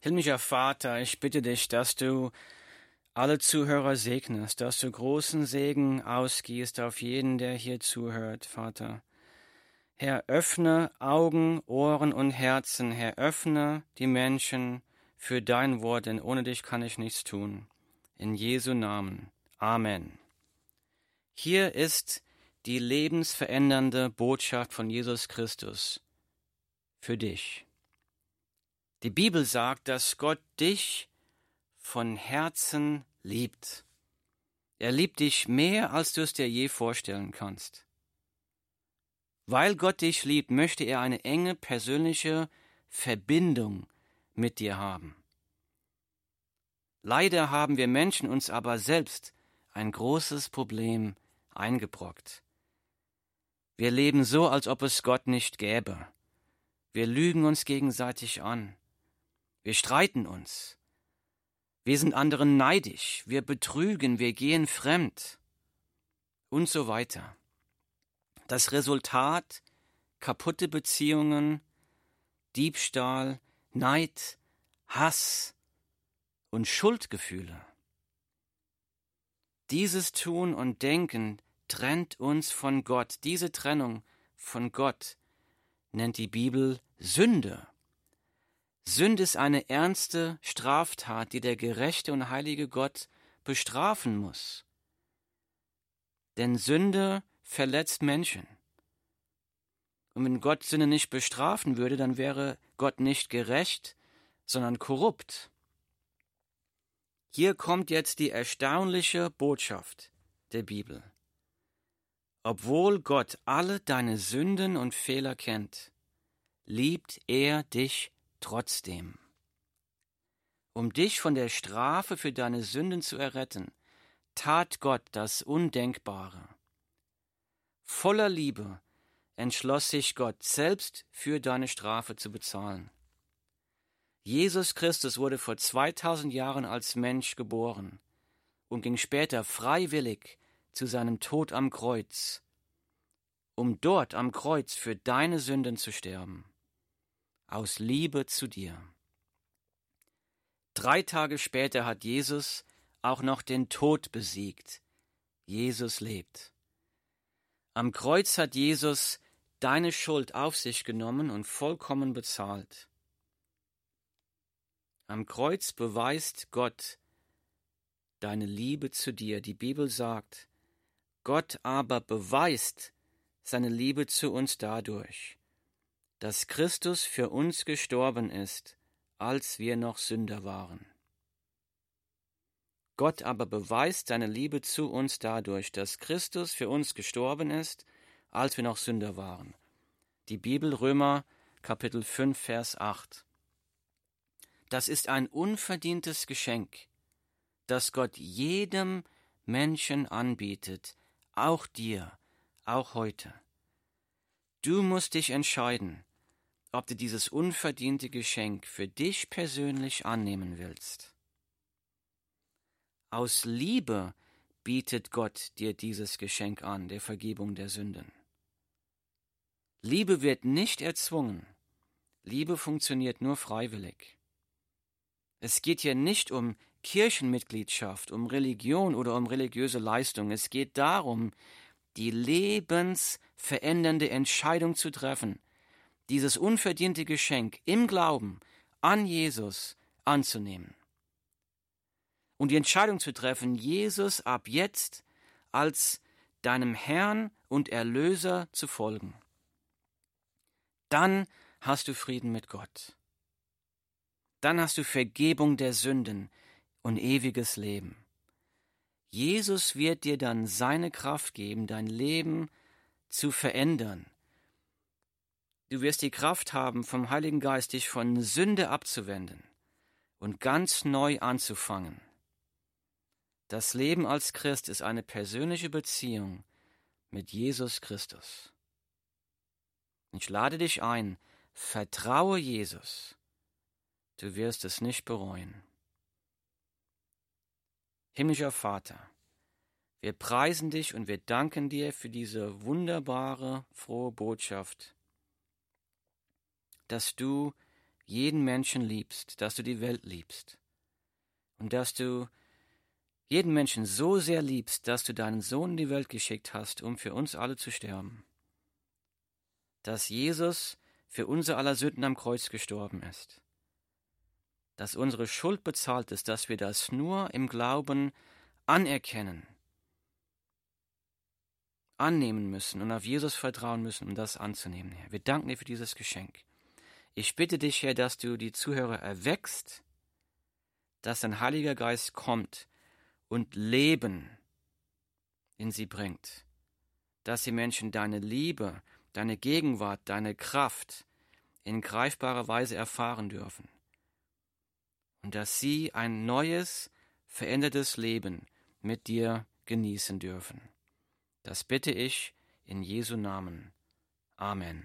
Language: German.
Himmlischer Vater, ich bitte dich, dass du alle Zuhörer segnest, dass du großen Segen ausgießt auf jeden, der hier zuhört, Vater. Herr, öffne Augen, Ohren und Herzen, Herr, öffne die Menschen für dein Wort, denn ohne dich kann ich nichts tun. In Jesu Namen. Amen. Hier ist die lebensverändernde Botschaft von Jesus Christus für dich. Die Bibel sagt, dass Gott dich von Herzen liebt. Er liebt dich mehr, als du es dir je vorstellen kannst. Weil Gott dich liebt, möchte er eine enge persönliche Verbindung mit dir haben. Leider haben wir Menschen uns aber selbst ein großes Problem eingebrockt. Wir leben so, als ob es Gott nicht gäbe. Wir lügen uns gegenseitig an. Wir streiten uns. Wir sind anderen neidisch. Wir betrügen. Wir gehen fremd. Und so weiter. Das Resultat kaputte Beziehungen, Diebstahl, Neid, Hass und Schuldgefühle. Dieses Tun und Denken trennt uns von Gott. Diese Trennung von Gott nennt die Bibel Sünde. Sünde ist eine ernste Straftat, die der gerechte und heilige Gott bestrafen muss. Denn Sünde verletzt Menschen. Und wenn Gott Sünde nicht bestrafen würde, dann wäre Gott nicht gerecht, sondern korrupt. Hier kommt jetzt die erstaunliche Botschaft der Bibel. Obwohl Gott alle deine Sünden und Fehler kennt, liebt er dich trotzdem. Um dich von der Strafe für deine Sünden zu erretten, tat Gott das Undenkbare. Voller Liebe entschloss sich Gott selbst für deine Strafe zu bezahlen. Jesus Christus wurde vor 2000 Jahren als Mensch geboren und ging später freiwillig zu seinem Tod am Kreuz, um dort am Kreuz für deine Sünden zu sterben, aus Liebe zu dir. Drei Tage später hat Jesus auch noch den Tod besiegt. Jesus lebt. Am Kreuz hat Jesus deine Schuld auf sich genommen und vollkommen bezahlt. Am Kreuz beweist Gott deine Liebe zu dir. Die Bibel sagt, Gott aber beweist seine Liebe zu uns dadurch, dass Christus für uns gestorben ist, als wir noch Sünder waren. Gott aber beweist seine Liebe zu uns dadurch, dass Christus für uns gestorben ist, als wir noch Sünder waren. Die Bibel Römer Kapitel 5 Vers 8. Das ist ein unverdientes Geschenk, das Gott jedem Menschen anbietet, auch dir, auch heute. Du musst dich entscheiden, ob du dieses unverdiente Geschenk für dich persönlich annehmen willst. Aus Liebe bietet Gott dir dieses Geschenk an, der Vergebung der Sünden. Liebe wird nicht erzwungen. Liebe funktioniert nur freiwillig. Es geht hier nicht um Kirchenmitgliedschaft, um Religion oder um religiöse Leistung. Es geht darum, die lebensverändernde Entscheidung zu treffen, dieses unverdiente Geschenk im Glauben an Jesus anzunehmen. Und die Entscheidung zu treffen, Jesus ab jetzt als deinem Herrn und Erlöser zu folgen. Dann hast du Frieden mit Gott. Dann hast du Vergebung der Sünden, und ewiges Leben. Jesus wird dir dann seine Kraft geben, dein Leben zu verändern. Du wirst die Kraft haben, vom Heiligen Geist dich von Sünde abzuwenden und ganz neu anzufangen. Das Leben als Christ ist eine persönliche Beziehung mit Jesus Christus. Ich lade dich ein, vertraue Jesus. Du wirst es nicht bereuen. Himmlischer Vater, wir preisen dich und wir danken dir für diese wunderbare, frohe Botschaft, dass du jeden Menschen liebst, dass du die Welt liebst und dass du jeden Menschen so sehr liebst, dass du deinen Sohn in die Welt geschickt hast, um für uns alle zu sterben. Dass Jesus für unser aller Sünden am Kreuz gestorben ist. Dass unsere Schuld bezahlt ist, dass wir das nur im Glauben anerkennen, annehmen müssen und auf Jesus vertrauen müssen, um das anzunehmen, Herr. Wir danken dir für dieses Geschenk. Ich bitte dich, Herr, dass du die Zuhörer erweckst, dass dein Heiliger Geist kommt und Leben in sie bringt, dass die Menschen deine Liebe, deine Gegenwart, deine Kraft in greifbarer Weise erfahren dürfen und dass sie ein neues, verändertes Leben mit dir genießen dürfen. Das bitte ich in Jesu Namen. Amen.